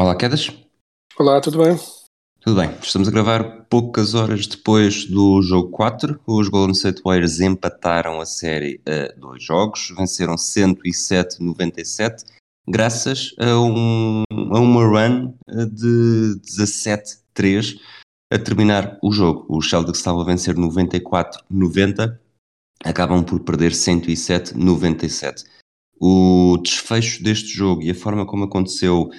Olá, Quedas. Olá, tudo bem? Tudo bem, estamos a gravar poucas horas depois do jogo 4. Os Golden State Warriors empataram a série a dois jogos, venceram 107-97, graças a, um, a uma run de 17-3 a terminar o jogo. O Celtics estava a vencer 94-90, acabam por perder 107-97. O desfecho deste jogo e a forma como aconteceu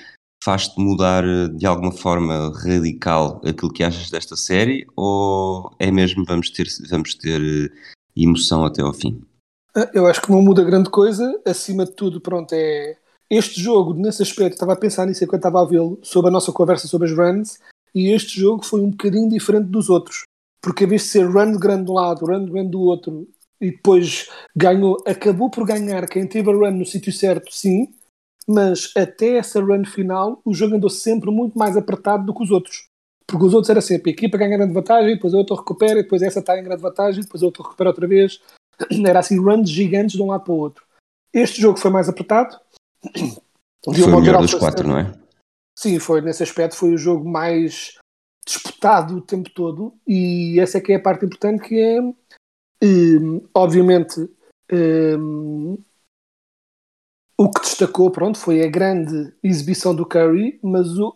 faz-te mudar eh, de alguma forma radical aquilo que achas desta série ou é mesmo vamos ter, vamos ter eh, emoção até ao fim? Ah, Eu acho que não muda grande coisa. Acima de tudo, pronto, é. Este jogo, nesse aspecto, estava a pensar nisso enquanto estava a vê-lo, sobre a nossa conversa sobre as runs, e este jogo foi um bocadinho diferente dos outros. Porque, em vez de ser run grande de um lado, run grande do outro, e depois ganhou, acabou por ganhar quem teve a run no sítio certo, sim, mas até essa run final, o jogo andou sempre muito mais apertado do que os outros. Porque os outros era sempre a equipa ganha grande vantagem, depois a outra recupera, e depois essa está em grande vantagem, depois a outra recupera outra vez. Era assim, runs gigantes de um lado para o outro. Este jogo foi mais apertado. Foi o melhor dos quatro, não é? Sim, foi nesse aspecto foi o jogo mais disputado o tempo todo e essa é que é a parte importante que é hum, obviamente hum, o que destacou pronto foi a grande exibição do Curry mas o,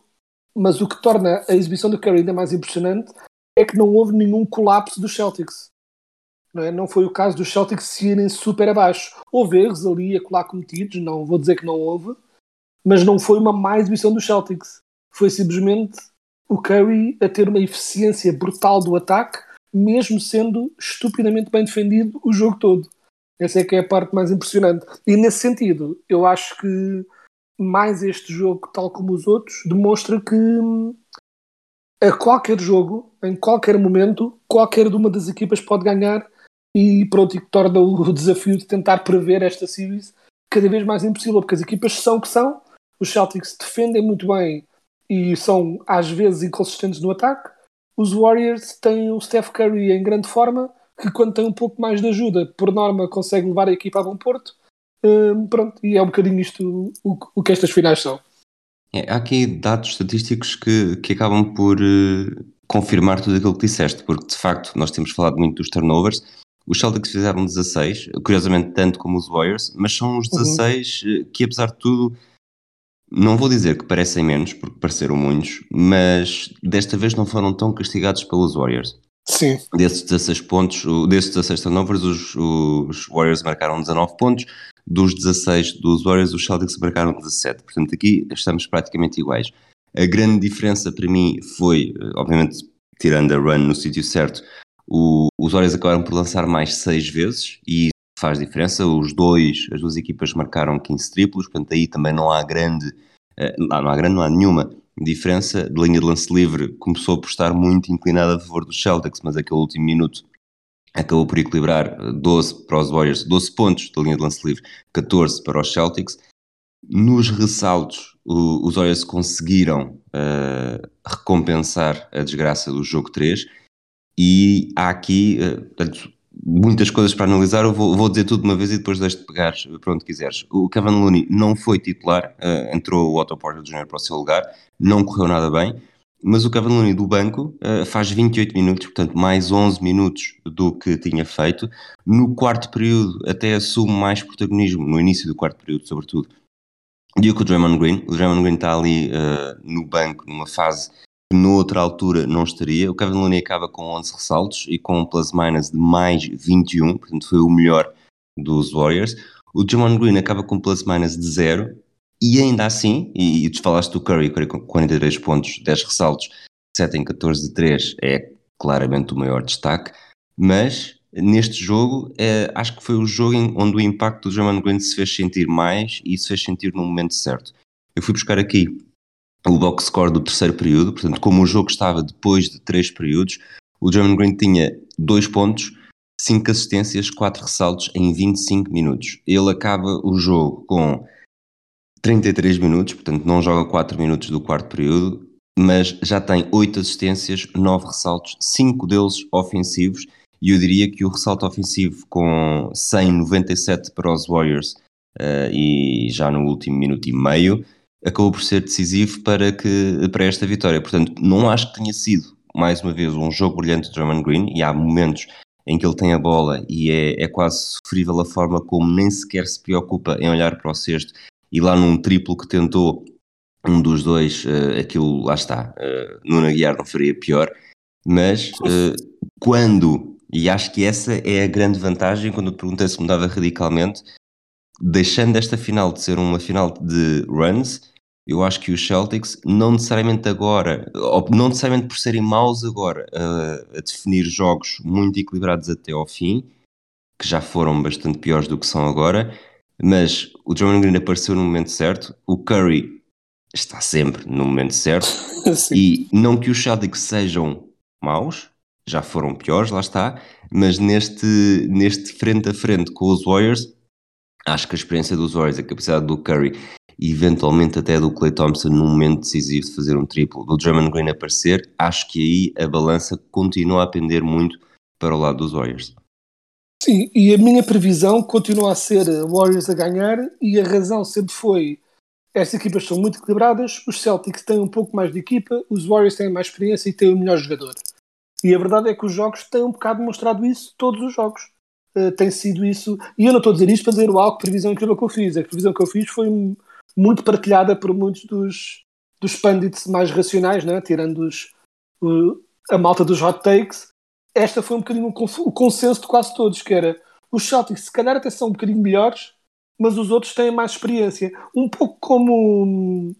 mas o que torna a exibição do Curry ainda mais impressionante é que não houve nenhum colapso dos Celtics não, é? não foi o caso dos Celtics se irem super abaixo houve erros ali a colar cometidos não vou dizer que não houve mas não foi uma má exibição dos Celtics. Foi simplesmente o Curry a ter uma eficiência brutal do ataque, mesmo sendo estupidamente bem defendido o jogo todo. Essa é que é a parte mais impressionante. E nesse sentido, eu acho que mais este jogo, tal como os outros, demonstra que hum, a qualquer jogo, em qualquer momento, qualquer de uma das equipas pode ganhar e pronto, e torna o desafio de tentar prever esta series cada vez mais impossível, porque as equipas são o que são, os Celtics defendem muito bem e são às vezes inconsistentes no ataque. Os Warriors têm o Steph Curry em grande forma, que quando tem um pouco mais de ajuda, por norma, consegue levar a equipa a bom porto. Hum, pronto, e é um bocadinho isto o, o que estas finais são. É, há aqui dados estatísticos que, que acabam por eh, confirmar tudo aquilo que disseste, porque de facto nós temos falado muito dos turnovers. Os Celtics fizeram 16, curiosamente tanto como os Warriors, mas são os 16 eh, que apesar de tudo não vou dizer que parecem menos, porque pareceram muitos, mas desta vez não foram tão castigados pelos Warriors. Sim. Desses 16 pontos, desses 16 turnovers, os, os Warriors marcaram 19 pontos, dos 16 dos Warriors, os Celtics marcaram 17. Portanto, aqui estamos praticamente iguais. A grande diferença para mim foi, eh, obviamente, tirando a run no sítio certo, o- os Warriors acabaram por lançar mais 6 vezes e faz diferença. Os dois, as duas equipas marcaram 15 triplos, portanto, aí também não há grande, eh, não há grande, não há nenhuma diferença. De linha de lance livre começou por estar muito inclinada a favor dos Celtics, mas aquele último minuto acabou por equilibrar eh, 12 para os Warriors, 12 pontos da linha de lance livre, 14 para os Celtics. Nos ressaltos, o- os Warriors conseguiram eh, recompensar a desgraça do jogo 3 e há aqui, eh, portanto, muitas coisas para analisar. Eu vou, vou dizer tudo de uma vez e depois deixo-te pegar para onde quiseres. O Kevin Looney não foi titular, eh, entrou o Otto Porter Jr. para o seu lugar, não correu nada bem, mas o Kevin Looney do banco eh, faz 28 minutos, portanto, mais 11 minutos do que tinha feito. No quarto período, até assume mais protagonismo, no início do quarto período, sobretudo. E o que o Draymond Green, o Draymond Green está ali eh, no banco, numa fase noutra altura não estaria. O Kevin Looney acaba com 11 ressaltos e com um plus-minus de mais 21, portanto foi o melhor dos Warriors. O Draymond Green acaba com plus-minus de 0 e ainda assim, e, e tu falaste do Curry, Curry com 43 pontos, 10 ressaltos, 7 em 14 de 3 é claramente o maior destaque, mas neste jogo, eh, acho que foi o jogo em, onde o impacto do Draymond Green se fez sentir mais e se fez sentir no momento certo. Eu fui buscar aqui o box score do terceiro período, portanto, como o jogo estava depois de três períodos, o Draymond Green tinha dois pontos, cinco assistências, quatro ressaltos em 25 minutos. Ele acaba o jogo com 33 minutos, portanto não joga 4 minutos do quarto período, mas já tem 8 assistências, 9 ressaltos, 5 deles ofensivos, e eu diria que o ressalto ofensivo com 197 para os Warriors uh, e já no último minuto e meio acabou por ser decisivo para, que, para esta vitória. Portanto, não acho que tenha sido, mais uma vez, um jogo brilhante de Drummond Green, e há momentos em que ele tem a bola e é, é quase sofrível a forma como nem sequer se preocupa em olhar para o cesto e lá num triplo que tentou um dos dois, uh, aquilo lá está, uh, Nuno Aguiar não faria pior, mas uh, quando, e acho que essa é a grande vantagem, quando eu perguntei se mudava radicalmente, deixando esta final de ser uma final de runs, eu acho que os Celtics, não necessariamente agora, ou não necessariamente por serem maus agora a, a definir jogos muito equilibrados até ao fim, que já foram bastante piores do que são agora, mas o Draymond Green apareceu no momento certo, o Curry está sempre no momento certo, e não que os Celtics sejam maus, já foram piores, lá está, mas neste, neste frente a frente com os Warriors, acho que a experiência dos Warriors, a capacidade do Curry e eventualmente até do Clay Thompson num momento decisivo de fazer um triplo, do Draymond Green aparecer, acho que aí a balança continua a pender muito para o lado dos Warriors. Sim, e a minha previsão continua a ser Warriors a ganhar e a razão sempre foi estas equipas são muito equilibradas, os Celtics têm um pouco mais de equipa, os Warriors têm mais experiência e têm o melhor jogador. E a verdade é que os jogos têm um bocado mostrado isso, todos os jogos. Uh, tem sido isso, e eu não estou a dizer isto para dizer o algo previsão incrível que eu fiz. A previsão que eu fiz foi muito partilhada por muitos dos, dos pundits mais racionais, né? tirando os, o, a malta dos hot takes, esta foi um bocadinho o consenso de quase todos, que era os Celtics se calhar até são um bocadinho melhores, mas os outros têm mais experiência. Um pouco como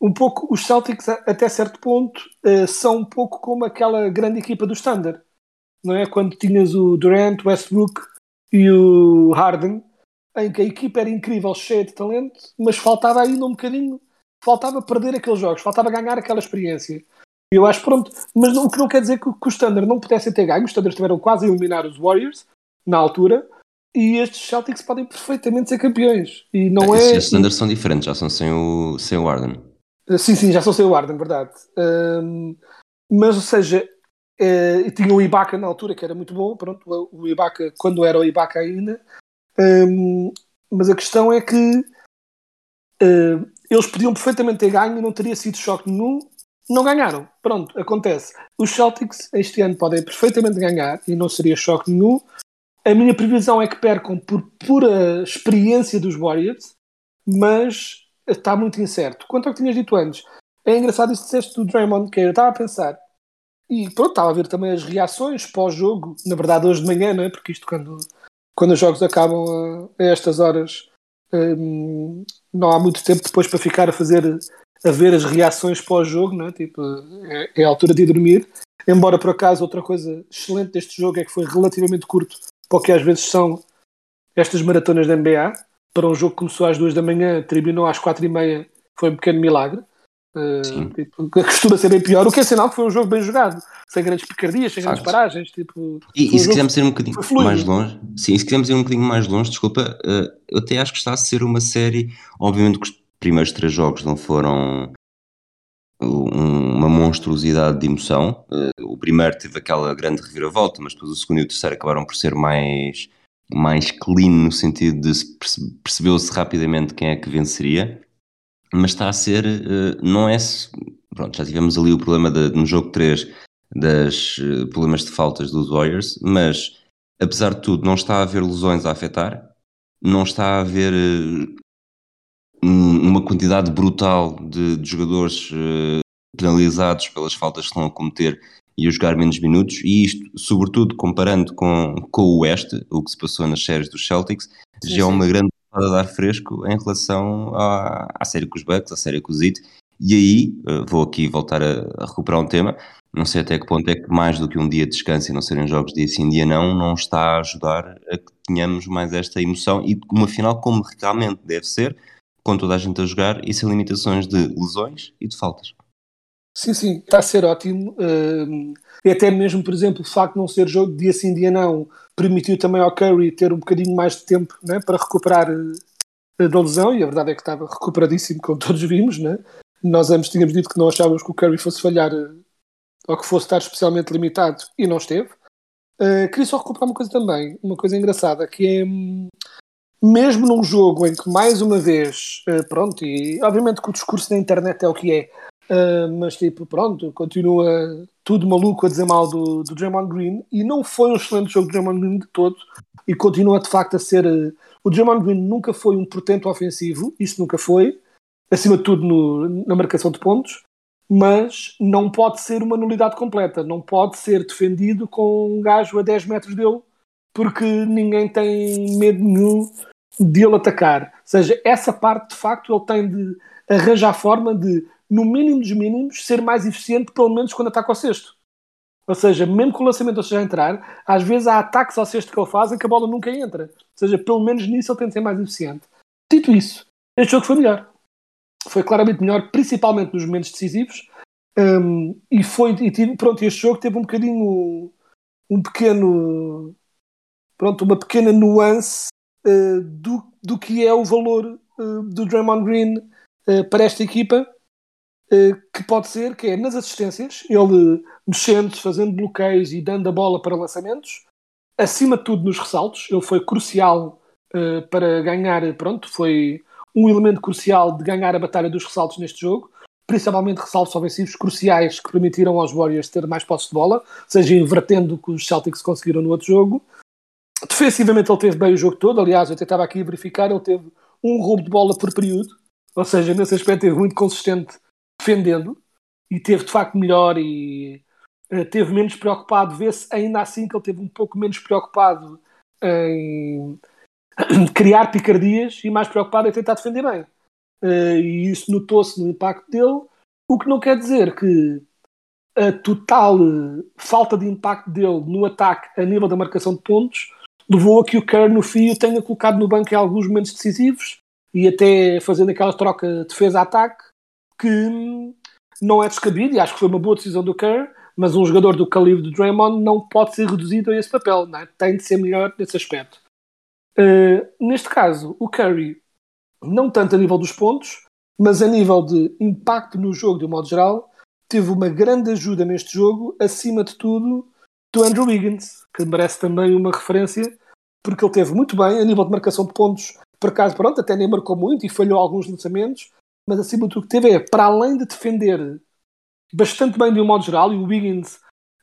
um pouco os Celtics até certo ponto uh, são um pouco como aquela grande equipa do Standard, não é? Quando tinhas o Durant, Westbrook e o Harden, em que a equipa era incrível, cheia de talento, mas faltava ainda um bocadinho, faltava perder aqueles jogos, faltava ganhar aquela experiência. Eu acho pronto, mas o que não quer dizer que, que os Thunder não pudessem ter ganho. Os Thunder estiveram quase a eliminar os Warriors na altura e estes Celtics podem perfeitamente ser campeões. E não é. Estes Thunder são diferentes, já são sem o, sem o Arden. Uh, sim, sim, já são sem o Arden, verdade. Um, mas, ou seja, uh, tinha o Ibaka na altura que era muito bom. Pronto, o Ibaka, quando era o Ibaka ainda. Um, mas a questão é que uh, eles podiam perfeitamente ter ganho e não teria sido choque nenhum não ganharam. Pronto, acontece. Os Celtics este ano podem perfeitamente ganhar e não seria choque nenhum. A minha previsão é que percam por pura experiência dos Warriors, mas está muito incerto. Quanto ao que tinhas dito antes, é engraçado isso que disseste do Draymond, que eu estava a pensar, e pronto, estava a ver também as reações pós-jogo, na verdade hoje de manhã, não é? Porque isto quando, quando os jogos acabam a, a estas horas, hum, não há muito tempo depois para ficar a fazer a ver as reações pós-jogo, né? tipo, é, é, a altura de ir dormir. Embora, por acaso, outra coisa excelente deste jogo é que foi relativamente curto, porque às vezes são estas maratonas da NBA. Para um jogo que começou às duas da manhã, terminou às quatro e meia, foi um pequeno milagre. Uh, tipo, costuma ser bem pior, o que é sinal que foi um jogo bem jogado, sem grandes picardias, sem grandes paragens. Tipo, e, e se quisermos ir um bocadinho mais longe, sim, se quisermos ir um bocadinho mais longe, desculpa, uh, eu até acho que está a ser uma série, obviamente primeiros três jogos não foram uma monstruosidade de emoção. Eh, o primeiro teve aquela grande reviravolta, mas depois o segundo e o terceiro acabaram por ser mais, mais clean no sentido de percebeu-se rapidamente quem é que venceria. Mas está a ser, eh, não é. Pronto, já tivemos ali o problema de, no jogo 3 das eh, problemas de faltas dos Warriors, mas apesar de tudo, não está a haver lesões a afetar, não está a haver uma quantidade brutal de, de jogadores penalizados pelas faltas que estão a cometer e a jogar menos minutos, e isto, sobretudo comparando com, com o Oeste, o que se passou nas séries dos Celtics, sim, já é uma grande a dar fresco em relação à, à série com os Bucks, à série com os Heat, E aí, uh, vou aqui voltar a, a, recuperar um tema, não sei até que ponto é que mais do que um dia de descanso e não serem jogos dia sim, dia não, não está a ajudar a que tenhamos mais esta emoção e uma final como realmente deve ser, com toda a gente a jogar e sem limitações de lesões e de faltas. Sim, sim, está a ser ótimo. Uh, e até mesmo, por exemplo, o facto de não ser jogo dia sim, dia não, permitiu também ao Curry ter um bocadinho mais de tempo né, para recuperar uh, da lesão, e a verdade é que estava recuperadíssimo, como todos vimos. Né? Nós ambos tínhamos dito que não achávamos que o Curry fosse falhar uh, ou que fosse estar especialmente limitado, e não esteve. Uh, queria só recuperar uma coisa também, uma coisa engraçada, que é hum, mesmo num jogo em que mais uma vez, pronto, e obviamente que o discurso na internet é o que é, Uh, mas tipo, pronto, continua tudo maluco a dizer mal do, do Draymond Green e não foi um excelente jogo do Draymond Green de todo e continua de facto a ser uh, o Draymond Green nunca foi um portento ofensivo, isso nunca foi acima de tudo no, na marcação de pontos mas não pode ser uma nulidade completa não pode ser defendido com um gajo a 10 metros dele porque ninguém tem medo nenhum de ele atacar, ou seja, essa parte de facto ele tem de arranjar forma de no mínimo dos mínimos, ser mais eficiente, pelo menos quando ataca ao cesto. Ou seja, mesmo que o lançamento seja a entrar, às vezes há ataques ao cesto que ele faz em que a bola nunca entra. Ou seja, pelo menos nisso ele tem de ser mais eficiente. Dito isso, este jogo foi melhor. Foi claramente melhor, principalmente nos momentos decisivos. Um, e foi, e pronto, este jogo teve um bocadinho, um pequeno, pronto, uma pequena nuance uh, do, do que é o valor uh, do Draymond Green uh, para esta equipa que pode ser que é nas assistências, ele mexendo, fazendo bloqueios e dando a bola para lançamentos, acima de tudo nos ressaltos, ele foi crucial uh, para ganhar, pronto, foi um elemento crucial de ganhar a batalha dos ressaltos neste jogo, principalmente ressaltos ofensivos cruciais que permitiram aos Warriors ter mais posse de bola, seja invertendo o que os Celtics conseguiram no outro jogo. Defensivamente ele teve bem o jogo todo, aliás, eu tentava aqui verificar, ele teve um roubo de bola por período, ou seja, nesse aspecto teve muito consistente defendendo e teve de facto melhor e uh, teve menos preocupado. Vê-se ainda assim que ele teve um pouco menos preocupado em criar picardias e mais preocupado em tentar defender bem. Uh, e isso notou-se no impacto dele, o que não quer dizer que a total falta de impacto dele no ataque a nível da marcação de pontos levou a que o Kerr no fio tenha colocado no banco em alguns momentos decisivos e até fazendo aquela troca defesa-ataque que não é descabido e acho que foi uma boa decisão do Kerr, mas um jogador do calibre do Draymond não pode ser reduzido a esse papel, é? tem de ser melhor nesse aspecto. Uh, neste caso, o Curry, não tanto a nível dos pontos, mas a nível de impacto no jogo de um modo geral, teve uma grande ajuda neste jogo, acima de tudo, do Andrew Wiggins, que merece também uma referência, porque ele teve muito bem a nível de marcação de pontos, por acaso, pronto, até nem marcou muito e falhou alguns lançamentos, mas acima de tudo que teve é, para além de defender bastante bem de um modo geral, e o Wiggins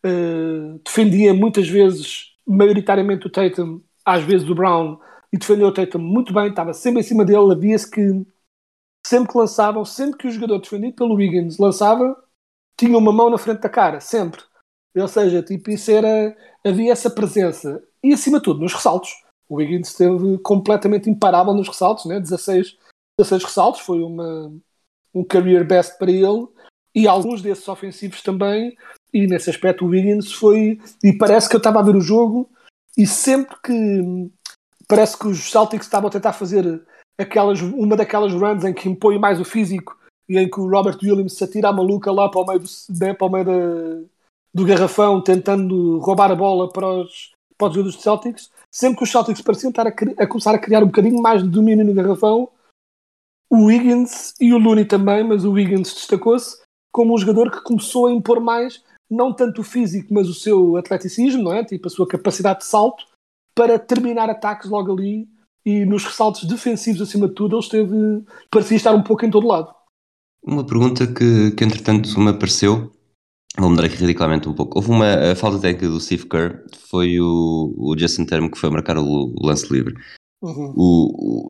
uh, defendia muitas vezes, maioritariamente o Tatum, às vezes o Brown, e defendeu o Tatum muito bem, estava sempre em cima dele, havia-se que sempre que lançavam, sempre que o jogador defendido pelo Wiggins lançava, tinha uma mão na frente da cara, sempre. Ou seja, tipo, isso era, havia essa presença. E acima de tudo, nos ressaltos. O Wiggins esteve completamente imparável nos ressaltos, né? 16 16 ressaltos, foi uma, um career best para ele, e alguns desses ofensivos também, e nesse aspecto o Wiggins foi, e parece que eu estava a ver o jogo, e sempre que parece que os Celtics estavam a tentar fazer aquelas, uma daquelas runs em que impõe mais o físico e em que o Robert Williams se atira a maluca lá para o meio do, né, para o meio da, do garrafão tentando roubar a bola para os, para os jogadores Celtics, sempre que os Celtics pareciam estar a, a, começar a criar um bocadinho mais de domínio no garrafão, o Wiggins e o Looney também, mas o Wiggins destacou-se como um jogador que começou a impor mais, não tanto o físico, mas o seu atleticismo, não é? Tipo a sua capacidade de salto para terminar ataques logo ali e nos ressaltos defensivos acima de tudo ele esteve, parecia estar um pouco em todo lado. Uma pergunta que, que entretanto me apareceu, vou mudar aqui ridiculamente um pouco. Houve uma falta técnica do Steve Kerr, foi o, o Justin Termo que foi marcar o, o lance livre. Uhum. O,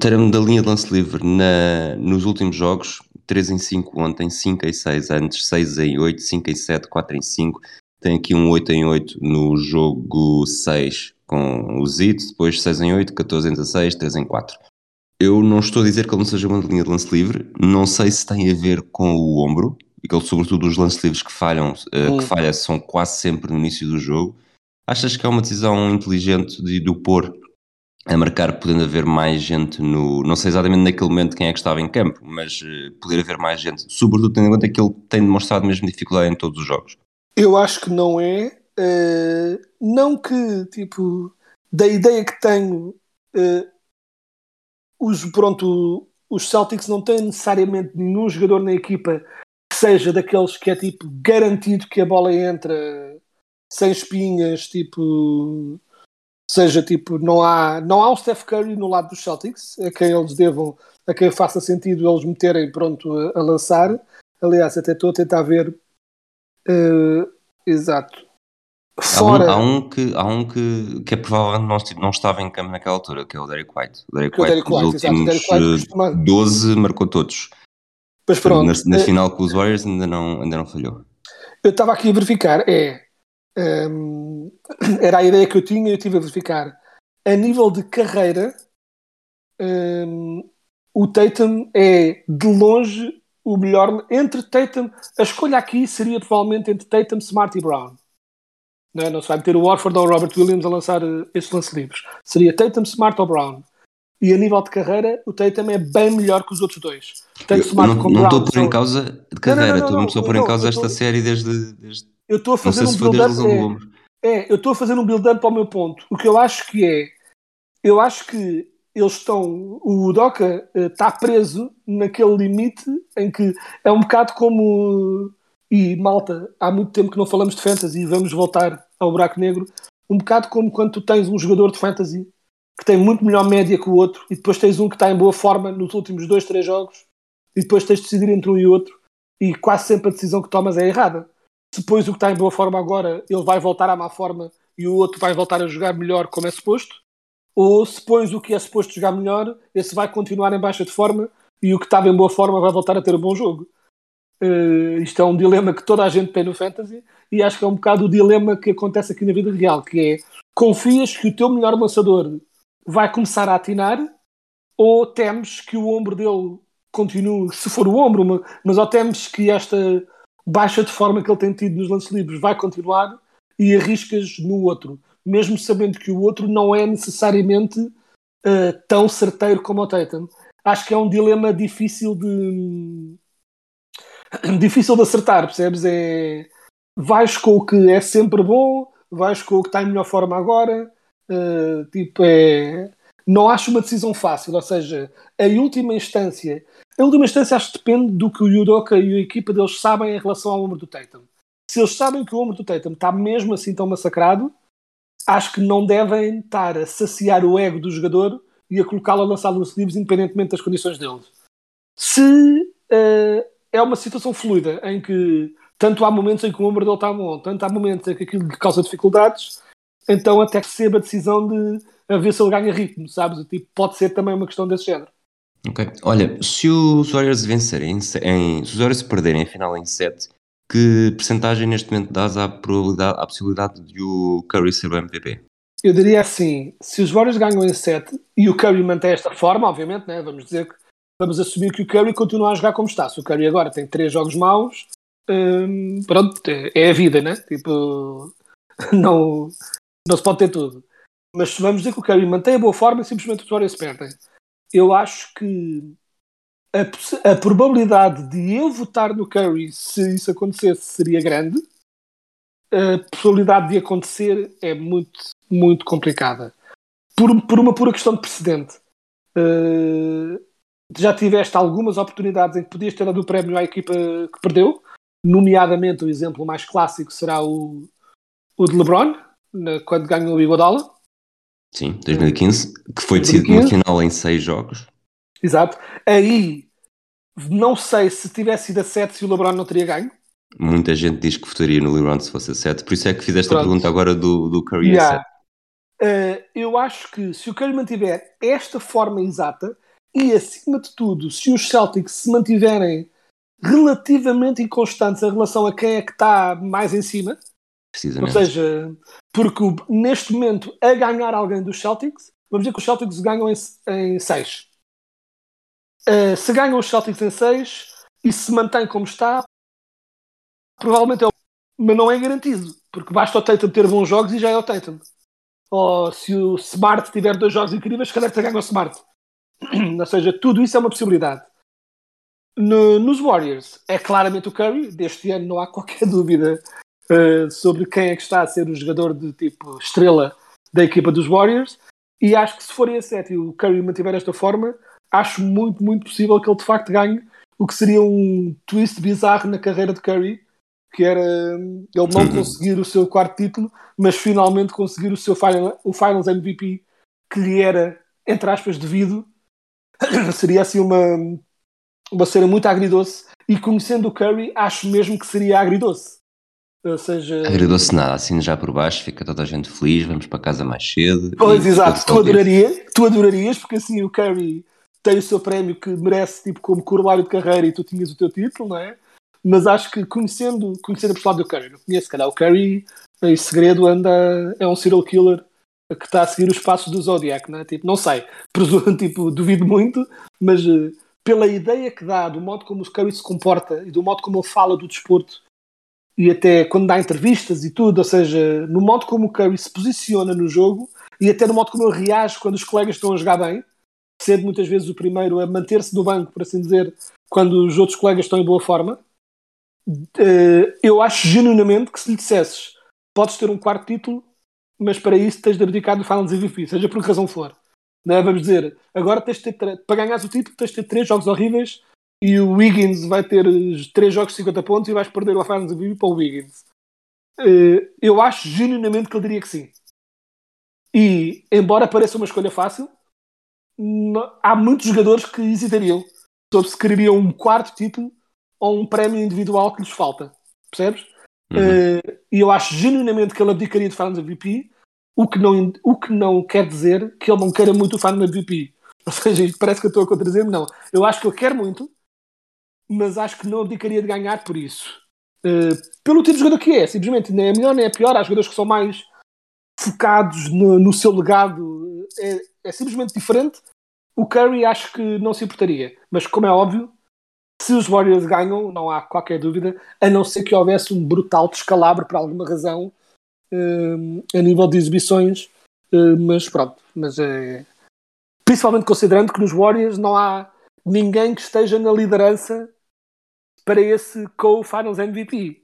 termo da linha de lance livre na, nos últimos jogos, 3 em 5 ontem, 5 em 6 antes, 6 em 8, 5 em 7, 4 em 5. Tem aqui um 8 em 8 no jogo 6 com o Zito, depois 6 em 8, 14 em 16, 3 em 4. Eu não estou a dizer que ele não seja uma linha de lance livre, não sei se tem a ver com o ombro, e que ele, sobretudo, os lances livres que falham, Hum. que falha são quase sempre no início do jogo. Achas que é uma decisão inteligente de, de o pôr a marcar, podendo haver mais gente no. Não sei exatamente naquele momento quem é que estava em campo, mas eh, poder haver mais gente, sobretudo tendo em conta que ele tem demonstrado mesmo dificuldade em todos os jogos. Eu acho que não é. eh, não que, tipo, da ideia que tenho, eh, os, pronto, os Celtics não têm necessariamente nenhum jogador na equipa que seja daqueles que é tipo garantido que a bola entra sem espinhas, tipo. Seja tipo, não há, não há um Steph Curry no lado dos Celtics, a quem eles devam, a quem faça sentido eles meterem pronto a, a lançar. Aliás, até estou a tentar ver eh, exato. Há um, Fora há um que, há um que, que é provavelmente não, esti- não estava em campo naquela altura, que é o Derek White. O Derek White, nos White, exato. O últimos White eh, costuma- 12 marcou todos. Mas pronto, na, na eh, final com os Warriors ainda não, ainda não falhou. eu estava aqui a verificar, é hum, era a ideia que eu tinha, eu estive a verificar. A nível de carreira hum, o Tatum é de longe o melhor entre Tatum, a escolha aqui seria provavelmente entre Tatum, Smart e Brown. Não, é? não se vai meter o Warford ou o Robert Williams a lançar eh, estes lances livres. Seria Tatum, Smart ou Brown. E a nível de carreira o Tatum é bem melhor que os outros dois. Tanto Eu Smart não como não Brown estou a pôr em causa de não, carreira, não, estou não, a pôr não, em causa esta estou- série desde, desde- eu estou a fazer um build-up é-. É, eu estou a fazer um build-up para o meu ponto. O que eu acho que é, eu acho que eles estão, o Udoka eh, está preso naquele limite em que é um bocado como, e malta, há muito tempo que não falamos de fantasy e vamos voltar ao buraco negro, um bocado como quando tu tens um jogador de fantasy que tem muito melhor média que o outro e depois tens um que está em boa forma nos últimos dois, três jogos e depois tens de decidir entre um e outro e quase sempre a decisão que tomas é errada depois o que está em boa forma agora ele vai voltar à má forma e o outro vai voltar a jogar melhor como é suposto, ou se pões o que é suposto jogar melhor, esse vai continuar em baixa de forma e o que estava em boa forma vai voltar a ter um bom jogo. Eh, isto é um dilema que toda a gente tem no Fantasy e acho que é um bocado o dilema que acontece aqui na vida real, que é confias que o teu melhor lançador vai começar a atinar ou temes que o ombro dele continue, se for o ombro, ma- mas ou temes que esta baixa de forma que ele tem tido nos lances livres vai continuar e arriscas no outro, mesmo sabendo que o outro não é necessariamente eh, tão certeiro como o Tatum. Acho que é um dilema difícil de difícil de acertar, percebes? É vais com o que é sempre bom, vais com o que está em melhor forma agora, eh, tipo é não acho uma decisão fácil, ou seja, a última instância a última instância acho que depende do que o Yudoka e a equipa deles sabem em relação ao ombro do Tatum. Se eles sabem que o ombro do Tatum está mesmo assim tão massacrado, acho que não devem estar a saciar o ego do jogador e a colocá-lo a lançar lance livres independentemente das condições deles. Se eh, é uma situação fluida em que tanto há momentos em que o ombro dele está bom, tanto há momentos em que aquilo lhe causa dificuldades, então até que receba a decisão de a ver se ele ganha ritmo, sabes? Tipo, pode ser também uma questão desse género. Ok. Olha, se os Warriors vencerem, em se- os Warriors perderem a final em 7, que percentagem neste momento dás à, probabilidade, à possibilidade de o Curry ser o MVP? Eu diria assim: se os Warriors ganham em 7 e o Curry mantém esta forma, obviamente, né, vamos dizer que vamos assumir que o Curry continua a jogar como está. Se o Curry agora tem três jogos maus, hum, pronto, é é a vida, né? Tipo, não, não se pode ter tudo. Mas se vamos dizer que o Curry mantém a boa forma simplesmente os Warriors perdem, eu acho que a, a probabilidade de eu votar no Curry se isso acontecesse seria grande. A probabilidade de acontecer é muito, muito complicada. Por, por uma pura questão de precedente. Uh, já tiveste algumas oportunidades em que podias ter dado o prémio à equipa que perdeu, nomeadamente o exemplo mais clássico será o, o de LeBron, na- quando ganhou o Iguodala. Sim, 2015, que foi decidido 2015. final em 6 jogos. Exato. Aí, não sei se tivesse sido a 7 se o LeBron não teria ganho. Muita gente diz que votaria no LeBron se fosse a 7, por isso é que fizeste a Pronto. pergunta agora do, do Curry a Yeah. 7. Uh, eu acho que se o Curry mantiver esta forma exata e, acima de tudo, se os Celtics se mantiverem relativamente inconstantes em relação a quem é que está mais em cima, ou Precisamente. seja, porque neste momento, a ganhar alguém dos Celtics, vamos dizer que os Celtics ganham em, em 6. Uh, se ganham os Celtics em 6 e se mantém como está, provavelmente é o. Mas não é garantido, porque basta o Tatum ter bons jogos e já é o Tatum. Ou se o Smart tiver dois jogos incríveis, se calhar ganha o Smart. Ou seja, tudo isso é uma possibilidade. No, nos Warriors é claramente o Curry, deste ano não há qualquer dúvida uh, sobre quem é que está a ser o jogador de tipo estrela da equipa dos Warriors. E acho que se for esse set e o Curry mantiver esta forma, acho muito, muito possível que ele de facto ganhe o que seria um twist bizarro na carreira de Curry, que era hum, ele não conseguir o seu quarto título, mas finalmente conseguir o seu final, o Finals MVP, que lhe era, entre aspas, devido. seria assim uma, uma cena muito agridoce. E conhecendo o Curry, acho mesmo que seria agridoce. Ou seja... Agradou-se nada, assim já por baixo, fica toda a gente feliz, vamos para casa mais cedo. Pois, exato, tu, adoraria, tu adorarias, porque assim o Curry tem o seu prémio que merece, tipo, como corolário de carreira e tu tinhas o teu título, não é? Mas acho que conhecendo, conhecendo a personalidade do Curry, não conheço, calhar o Curry, em segredo, anda, é um serial killer que está a seguir os passos do Zodiac, não é? Tipo, não sei, presumo, tipo, duvido muito, mas uh, pela ideia que dá, do modo como o Curry se comporta e do modo como ele fala do desporto e até quando dá entrevistas e tudo, ou seja, no modo como o Curry se posiciona no jogo e até no modo como ele reage quando os colegas estão a jogar bem, sendo muitas vezes o primeiro a manter-se no banco, por assim dizer, quando os outros colegas estão em boa forma, eh, eu acho genuinamente que se lhe dissesses podes ter um quarto título, mas para isso tens de abdicar do Finals MVP, seja por que razão for. Não é? Vamos dizer, agora tens de ter, para ganhares o título tens de ter três jogos horríveis e o Wiggins vai ter 3 jogos de 50 pontos e vais perder o Finals MVP para o Wiggins. Uh, eu acho genuinamente que ele diria que sim. E, embora pareça uma escolha fácil, há muitos jogadores que hesitariam sobre se quereriam um quarto título ou um prémio individual que lhes falta. Percebes? Uhum. Uh, e eu acho genuinamente que ele abdicaria de Finals MVP, o que, não, o que não quer dizer que ele não queira muito o Finals MVP. Ou seja, isto parece que eu estou a contradizer-me, não. Eu acho que ele quer muito, mas acho que não abdicaria de ganhar por isso. Uh, pelo tipo de jogador que é, simplesmente nem é melhor nem é pior. Há jogadores que são mais focados no, no seu legado, é, é, simplesmente diferente. O Curry acho que não se importaria, mas como é óbvio, se os Warriors ganham, não há qualquer dúvida, a não ser que houvesse um brutal descalabro por alguma razão uh, a nível de exibições, uh, mas pronto, mas é principalmente considerando que nos Warriors não há ninguém que esteja na liderança para esse co-Finals MVP.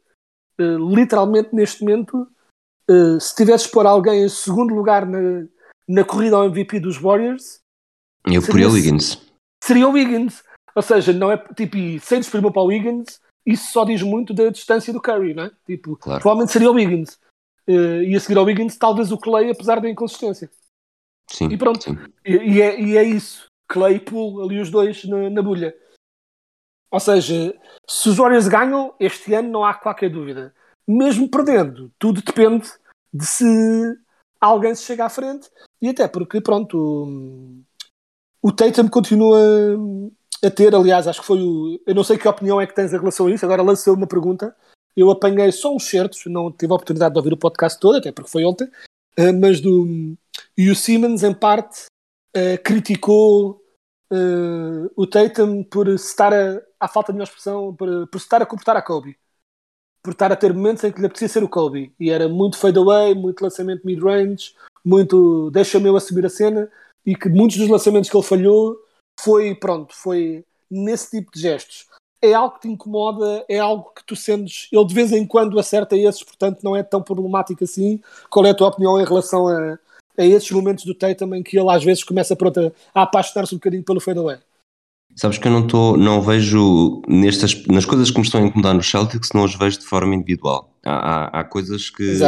Uh, literalmente, neste momento, uh, se tivesses por alguém em segundo lugar na, na corrida ao MVP dos Warriors, eu poria o Wiggins. Seria o Wiggins. Ou seja, não é tipo, sem desprimir para o Wiggins, isso só diz muito da distância do Curry, não é? Tipo, claro. provavelmente seria o Wiggins. Uh, e a seguir ao Wiggins, talvez o Clay, apesar da inconsistência. Sim. E pronto. Sim. E, e, é, e é isso. Clay Poole, ali os dois na, na bolha. Ou seja, se os Warriors ganham, este ano não há qualquer dúvida. Mesmo perdendo, tudo depende de se alguém se chega à frente. E até porque, pronto, o, o Tatum continua a ter, aliás, acho que foi o. Eu não sei que opinião é que tens em relação a isso, agora lancei uma pergunta. Eu apanhei só uns certos, não tive a oportunidade de ouvir o podcast todo, até porque foi ontem, eh, mas do. E o Simmons, em parte, uh, criticou uh, o Tatum por estar a, à falta de melhor expressão, por, por estar a comportar a Kobe. Por estar a ter momentos em que lhe apetecia ser o Kobe. E era muito fadeaway, muito lançamento mid-range, muito deixa-me eu assumir a cena. E que muitos dos lançamentos que ele falhou foi, pronto, foi nesse tipo de gestos. É algo que te incomoda, é algo que tu sentes. Ele de vez em quando acerta esses, portanto não é tão problemático assim. Qual é a tua opinião em relação a, a esses momentos do Tatum em que ele às vezes começa pronto, a apaixonar-se um bocadinho pelo fadeaway. Sabes que eu não, tô, não vejo nestas, nas coisas que me estão a incomodar no Celtics, não as vejo de forma individual. Há, há, há coisas que,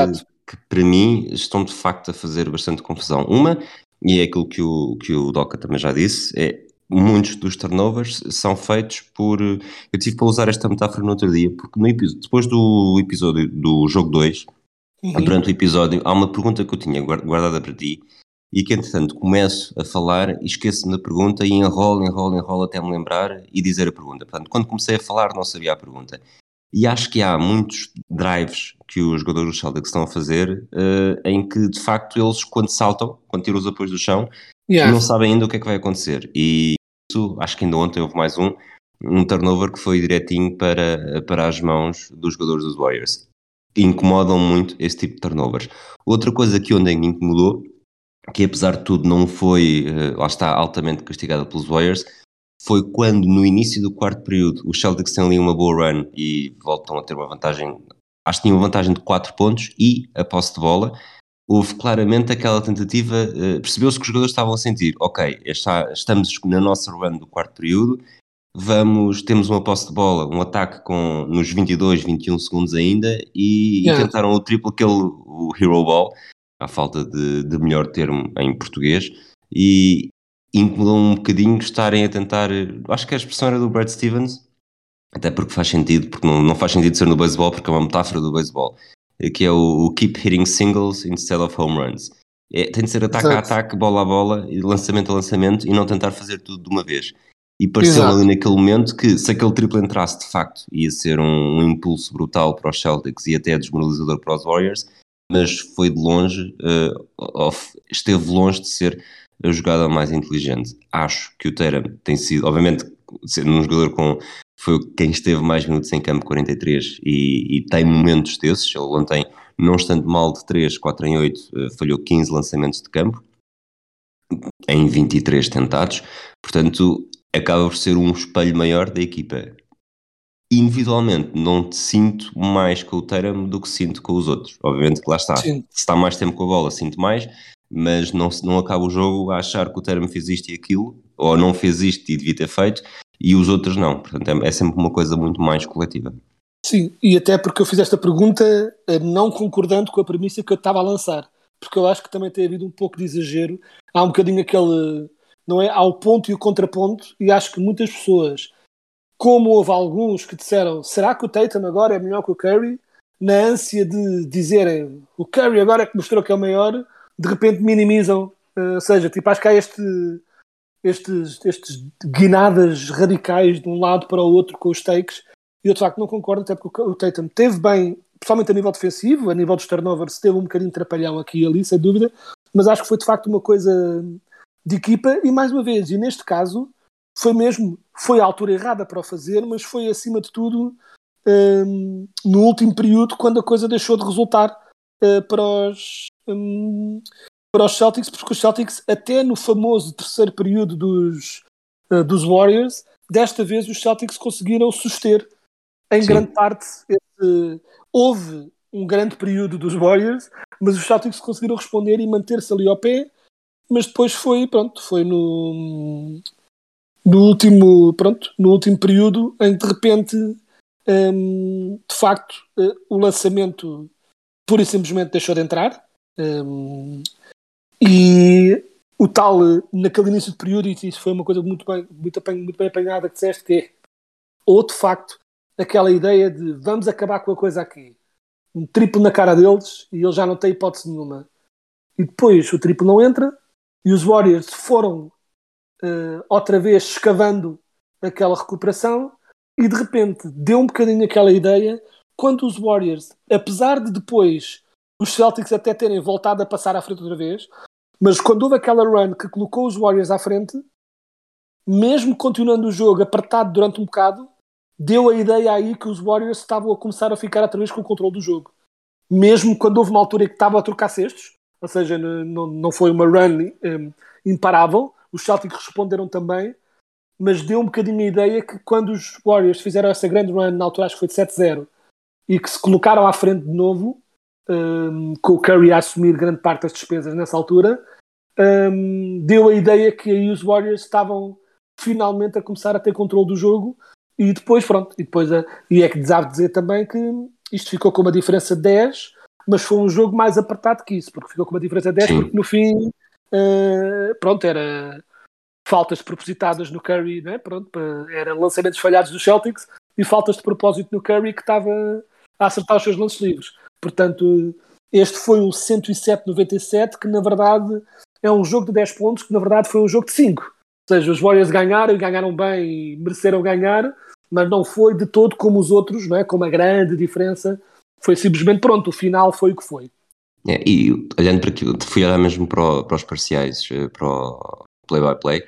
que, para mim estão de facto a fazer bastante confusão. Uma, e é aquilo que o, que o Doca também já disse, é muitos dos turnovers são feitos por. Eu tive para usar esta metáfora no outro dia, porque no, depois do episódio do jogo 2, Uhum. Durante o episódio, há uma pergunta que eu tinha guardada para ti e que, entretanto, começo a falar e esqueço-me da pergunta e enrolo, enrolo, enrolo até me lembrar e dizer a pergunta. Portanto, quando comecei a falar, não sabia a pergunta. E acho que há muitos drives que os jogadores do Celtics estão a fazer uh, em que, de facto, eles, quando saltam, quando tiram os apoios do chão, yeah. não sabem ainda o que é que vai acontecer. E isso, acho que ainda ontem houve mais um, um turnover que foi direitinho para, para as mãos dos jogadores dos Warriors. Incomodam muito esse tipo de turnovers. Outra coisa que ontem incomodou, que apesar de tudo não foi, eh, lá está, altamente castigada pelos Warriors, foi quando no início do quarto período os Celtics têm ali uma boa run e voltam a ter uma vantagem, acho que tinham uma vantagem de 4 pontos e a posse de bola, houve claramente aquela tentativa, uh, percebeu-se que os jogadores estavam a sentir, ok, está, estamos na nossa run do quarto período, vamos, temos uma posse de bola, um ataque com nos 22, 21 segundos ainda e, yeah. e tentaram o triplo, aquele o hero ball, à falta de, de melhor termo em português, e incomodou um bocadinho estarem a tentar, acho que a expressão era do Brad Stevens, até porque faz sentido, porque não, não faz sentido ser no beisebol, porque é uma metáfora do beisebol, que é o, o, keep hitting singles instead of home runs. É, tem de ser ataque Exato. a ataque, bola a bola, lançamento a lançamento e não tentar fazer tudo de uma vez. E pareceu ali naquele momento que se aquele triplo entrasse de facto ia ser um, um, impulso brutal para os Celtics e até desmoralizador para os Warriors, mas foi de longe, uh, off, esteve longe de ser a jogada mais inteligente. Acho que o Teira tem sido, obviamente, sendo um jogador com. Foi quem esteve mais minutos em campo, 43, e, e tem momentos desses. Ele ontem, não estando mal de 3, 4 em 8, uh, eh, falhou 15 lançamentos de campo, em 23 tentados. Portanto, acaba por ser um espelho maior da equipa. Individualmente, não te sinto mais com o Teram do que sinto com os outros. Obviamente que lá está. Sim. Se está mais tempo com a bola, sinto mais, mas não, não acaba o jogo a achar que o Teram fez isto e aquilo, ou não fez isto e devia ter feito, e os outros não. Portanto, é, é sempre uma coisa muito mais coletiva. Sim, e até porque eu fiz esta pergunta eh, não concordando com a premissa que eu estava a lançar, porque eu acho que também tem havido um pouco de exagero. Há um bocadinho aquele não é? Há o ponto e o contraponto, e acho que muitas pessoas, como houve alguns que disseram será que o Tatum agora é melhor que o Curry, na ânsia de dizerem o Curry agora é que mostrou que é o maior, de repente minimizam, uh, ou seja, tipo, acho que há este, estes, estes guinadas radicais de um lado para o outro com os takes, e eu de facto não concordo, até porque o Tatum teve bem, principalmente a nível defensivo, a nível dos turnovers, teve um bocadinho de trapalhão aqui e ali, sem dúvida, mas acho que foi de facto uma coisa de equipa e mais uma vez, e neste caso foi mesmo, foi a altura errada para o fazer, mas foi acima de tudo um, no último período quando a coisa deixou de resultar uh, para, os, um, para os Celtics, porque os Celtics até no famoso terceiro período dos, uh, dos Warriors, desta vez os Celtics conseguiram suster em Sim. grande parte esse, houve um grande período dos Warriors, mas os Celtics conseguiram responder e manter-se ali ao pé mas depois foi, pronto, foi no, no último, pronto, no último período em que de repente, um, de facto, uh, o lançamento pura e simplesmente deixou de entrar. Um, e o tal, naquele início de período, e isso foi uma coisa muito bem, muito bem, muito bem apanhada que disseste, que é, ou de facto, aquela ideia de vamos acabar com a coisa aqui. Um triplo na cara deles e ele já não tem hipótese nenhuma. E depois o triplo não entra e os Warriors foram uh, outra vez escavando aquela recuperação e de repente deu um bocadinho aquela ideia quando os Warriors, apesar de depois os Celtics até terem voltado a passar à frente outra vez, mas quando houve aquela run que colocou os Warriors à frente, mesmo continuando o jogo apertado durante um bocado, deu a ideia aí que os Warriors estavam a começar a ficar outra vez com o controle do jogo. Mesmo quando houve uma altura em que estava a trocar cestos, ou seja, não, não foi uma run um, imparável. Os Celtics responderam também, mas deu um bocadinho a ideia que quando os Warriors fizeram essa grande run, na altura acho que foi de 7-0, e que se colocaram à frente de novo, um, com o Curry a assumir grande parte das despesas nessa altura, um, deu a ideia que aí os Warriors estavam finalmente a começar a ter controle do jogo e depois, pronto, e depois, e é que desabe dizer também que isto ficou com uma diferença de 10 mas foi um jogo mais apertado que isso, porque ficou com uma diferença de 10, Sim. porque no fim, uh, pronto, era faltas propositadas no Curry, né? pronto, era lançamentos falhados dos Celtics e faltas de propósito no Curry que estava a acertar os seus lances livres. Portanto, este foi o 107-97, que na verdade é um jogo de 10 pontos, que na verdade foi um jogo de 5. Ou seja, os Warriors ganharam e ganharam bem e mereceram ganhar, mas não foi de todo como os outros, não é? com uma grande diferença foi simplesmente pronto, o final foi o que foi. É, e olhando para aquilo, fui olhar mesmo para, para os parciais, eh, para o play-by-play,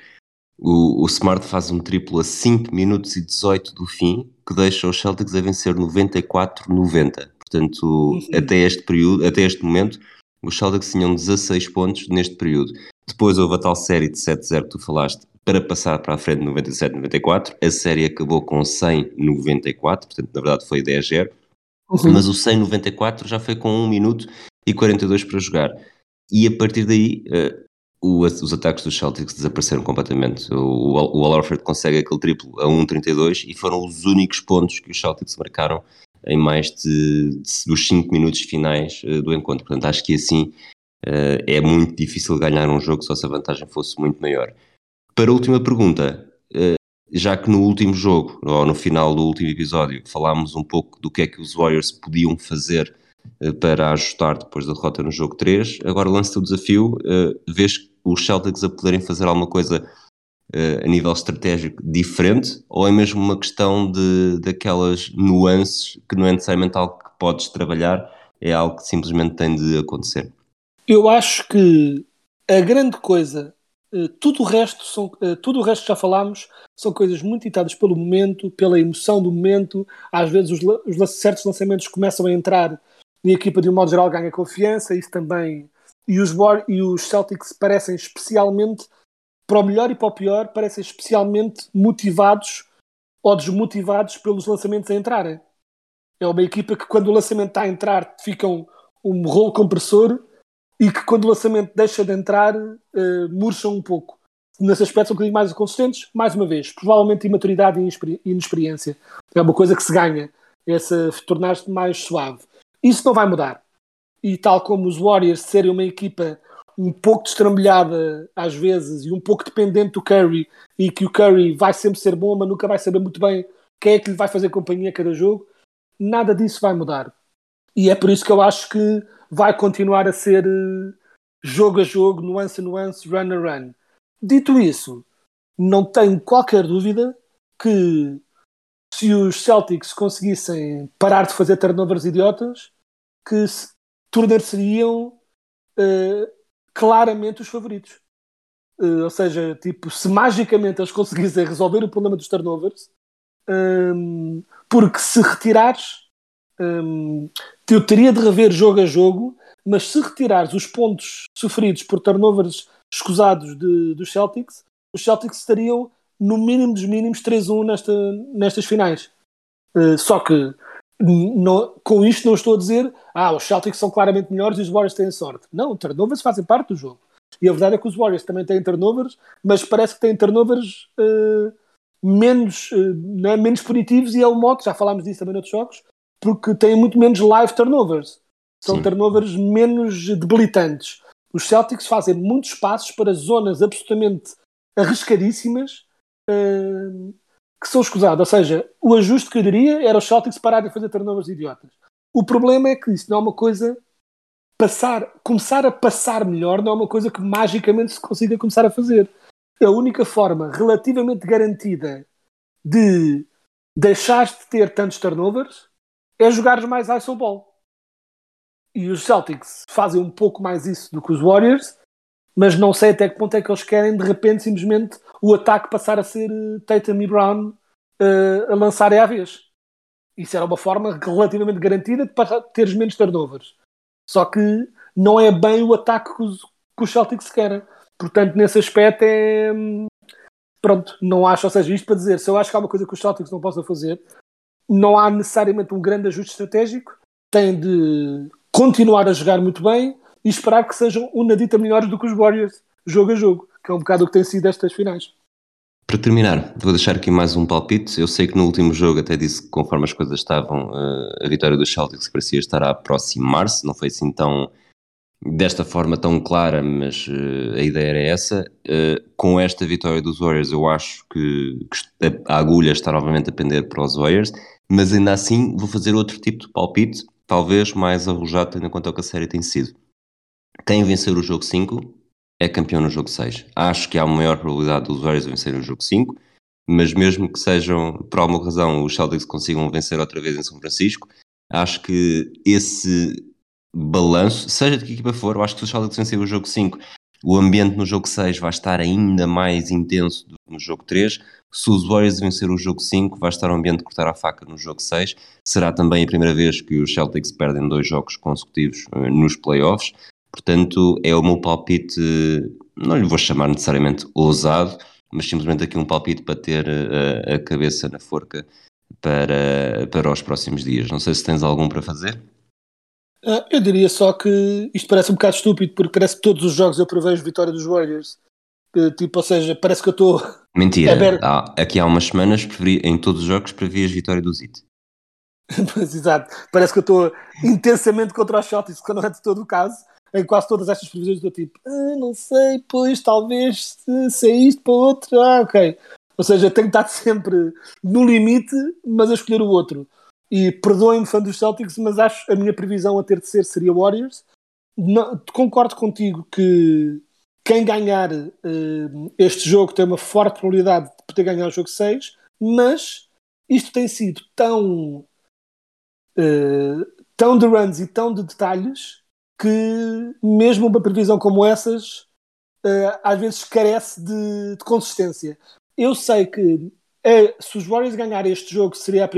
O, o Smart faz um triplo a 5 minutos e 18 do fim, que deixa os Celtics a vencer 94-90. Portanto, uhum. até este período, até este momento, os Celtics tinham 16 pontos neste período. Depois houve a tal série de 7-0 que tu falaste, para passar para a frente 97-94. A série acabou com 100-94, portanto, na verdade foi 10-0. Uhum. Mas o 100-94 já foi com 1 minuto e 42 para jogar. E a partir daí, uh, o, os ataques dos Celtics desapareceram completamente. O, o, o consegue aquele triplo a 1.32 e foram os únicos pontos que os Celtics marcaram em mais de, de dos 5 minutos finais uh, do encontro. Portanto, acho que assim uh, é muito difícil ganhar um jogo só se a vantagem fosse muito maior. Para a última pergunta, já que no último jogo, ou no final do último episódio, falámos um pouco do que é que os Warriors podiam fazer para ajustar depois da derrota no jogo 3, agora lança o desafio, vês os Celtics a poderem fazer alguma coisa a nível estratégico diferente ou é mesmo uma questão de daquelas nuances que não é necessariamente algo que podes trabalhar, é algo que simplesmente tem de acontecer? Eu acho que a grande coisa, eh, tudo o resto, são, eh, tudo o resto que já falámos, são coisas muito ditadas pelo momento, pela emoção do momento. Às vezes os, os certos lançamentos começam a entrar e a equipa de um modo geral ganha confiança, isso também. E os, e os Celtics parecem especialmente, para o melhor e para o pior, parecem especialmente motivados ou desmotivados pelos lançamentos a entrarem. É uma equipa que quando o lançamento está a entrar fica um, um rolo compressor e que quando o lançamento deixa de entrar uh, murcham um pouco. Nesse aspecto são um bocadinho mais inconsistentes, mais uma vez, provavelmente imaturidade e inexperiência. É uma coisa que se ganha, essa tornar-se mais suave. Isso não vai mudar. E tal como os Warriors serem uma equipa um pouco destrambelhada às vezes e um pouco dependente do Curry e que o Curry vai sempre ser bom, mas nunca vai saber muito bem quem é que lhe vai fazer companhia a cada jogo, nada disso vai mudar. E é por isso que eu acho que vai continuar a ser uh, jogo a jogo, nuance a nuance, run a run. Dito isso, não tenho qualquer dúvida que se os Celtics conseguissem parar de fazer turnovers idiotas, que tornar-seriam uh, claramente os favoritos. Uh, ou seja, tipo, se magicamente eles conseguissem resolver o problema dos turnovers, um, ehm, porque se retirares Hum, eu teria de rever jogo a jogo, mas se retirares os pontos sofridos por turnovers escusados de, dos Celtics, os Celtics estariam no mínimo dos mínimos 3-1 nesta, nestas finais. Uh, só que com isto não estou a dizer ah, os Celtics são claramente melhores e os Warriors têm sorte. Não, turnovers fazem parte do jogo. E a verdade é que os Warriors também têm turnovers, mas parece que têm turnovers uh, menos, uh, é, menos punitivos e é o modo, já falámos disso também noutros jogos, porque têm muito menos live turnovers. São Sim. turnovers menos debilitantes. Os Celtics fazem muitos passos para zonas absolutamente arriscadíssimas uh, que são escusadas. Ou seja, o ajuste que eu diria era os Celtics pararem de fazer turnovers idiotas. O problema é que isso não é uma coisa passar, começar a passar melhor não é uma coisa que magicamente se consiga começar a fazer. A única forma relativamente garantida de deixar de ter tantos turnovers é jogar mais iso ball. E os Celtics fazem um pouco mais isso do que os Warriors, mas não sei até que ponto é que eles querem de repente simplesmente o ataque passar a ser uh, Tatum e Brown uh, a lançarem à vez. Isso era uma forma relativamente garantida de teres menos turnovers. Só que não é bem o ataque que os, que os Celtics querem. Portanto, nesse aspecto é. Hum, pronto, não acho, ou seja, isto para dizer, se eu acho que há uma coisa que os Celtics não possam fazer, não há necessariamente um grande ajuste estratégico, tem de continuar a jogar muito bem e esperar que sejam uma dita melhores do que os Warriors, jogo a jogo, que é um bocado o que tem sido estas finais. Para terminar, vou deixar aqui mais um palpite. Eu sei que no último jogo até disse que conforme as coisas estavam, eh, a vitória dos Celtics parecia estar a aproximar-se, não foi assim tão desta forma tão clara, mas uh, a ideia era essa. Uh, com esta vitória dos Warriors, eu acho que, que, a agulha está novamente a pender para os Warriors, mas ainda assim vou fazer outro tipo de palpite, talvez mais arrojado, tendo em conta o que a série tem sido. Quem vencer o jogo 5 é campeão no jogo 6. Acho que há uma maior probabilidade dos Warriors vencerem o jogo 5, mas mesmo que sejam, por alguma razão, os Celtics consigam vencer outra vez em São Francisco, acho que esse balanço, seja de que equipa for, eu acho que se os Celtics vencerem o jogo 5, o ambiente no jogo 6 vai estar ainda mais intenso do que no jogo 3. Se os Warriors vencer o jogo 5, vai estar o ambiente de cortar a faca no jogo 6. Será também a primeira vez que os Celtics perdem dois jogos consecutivos uh, nos playoffs. Portanto, é o meu palpite, não lhe vou chamar necessariamente ousado, mas simplesmente aqui um palpite para ter uh, a cabeça na forca para, para os próximos dias. Não sei se tens algum para fazer. Uh, eu diria só que isto parece um bocado estúpido, porque parece que todos os jogos eu prevejo vitória dos Warriors. Uh, tipo, ou seja, parece que eu estou. Mentira, há, aqui há umas semanas em todos os jogos previas vitória do Zit. pois, exato, parece que eu estou intensamente contra os Celtics, que não é de todo o caso. Em quase todas estas previsões do tipo, ah, não sei, pois talvez se, se é isto para outro, ah, ok. Ou seja, tenho estado sempre no limite, mas a escolher o outro. E perdoem-me, fã dos Celtics, mas acho a minha previsão a ter de ser seria Warriors. Não, concordo contigo que quem ganhar uh, este jogo tem uma forte probabilidade de poder ganhar o jogo 6, mas isto tem sido tão, uh, tão de runs e tão de detalhes que mesmo uma previsão como essas uh, às vezes carece de, de consistência eu sei que é, se os Warriors ganharem este jogo seria,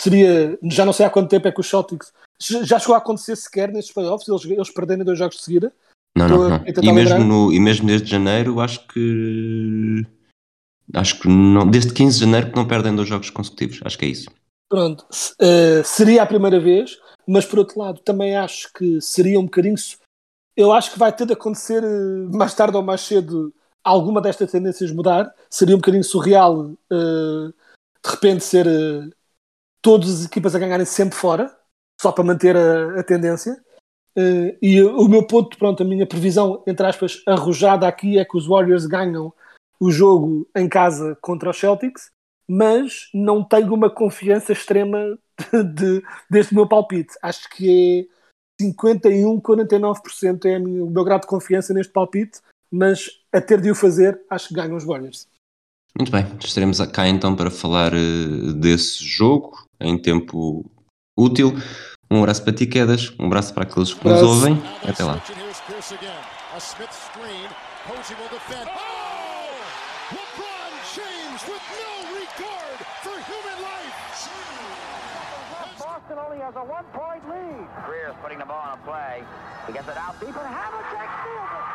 seria já não sei há quanto tempo é que os Celtics já chegou a acontecer sequer nestes playoffs eles, eles perderem dois jogos de seguida. Não, não, não. E, mesmo no, e mesmo desde janeiro acho que acho que não, desde 15 de janeiro que não perdem dois jogos consecutivos. Acho que é isso. Pronto uh, seria a primeira vez mas por outro lado também acho que seria um bocadinho eu acho que vai ter de acontecer eh, mais tarde ou mais cedo alguma destas tendências mudar, seria um bocadinho surreal uh, de repente ser uh, todas as equipas a ganharem sempre fora, só para manter a, a tendência. Uh, e o meu ponto, pronto, a minha previsão, entre aspas, arrojada aqui é que os Warriors ganham o jogo em casa contra os Celtics, mas não tenho uma confiança extrema de, de, deste meu palpite. Acho que é 51, 49% é o meu grau de confiança neste palpite mas a ter de o fazer, acho que ganham os Warriors. Muito bem, estaremos cá então para falar uh, desse jogo em tempo útil. Um abraço para ti, Quedas, um abraço para aqueles que nos ouvem. Até lá. only has a one-point lead. Greer's putting the ball on a play. He gets it out deep, and Havlicek steals it.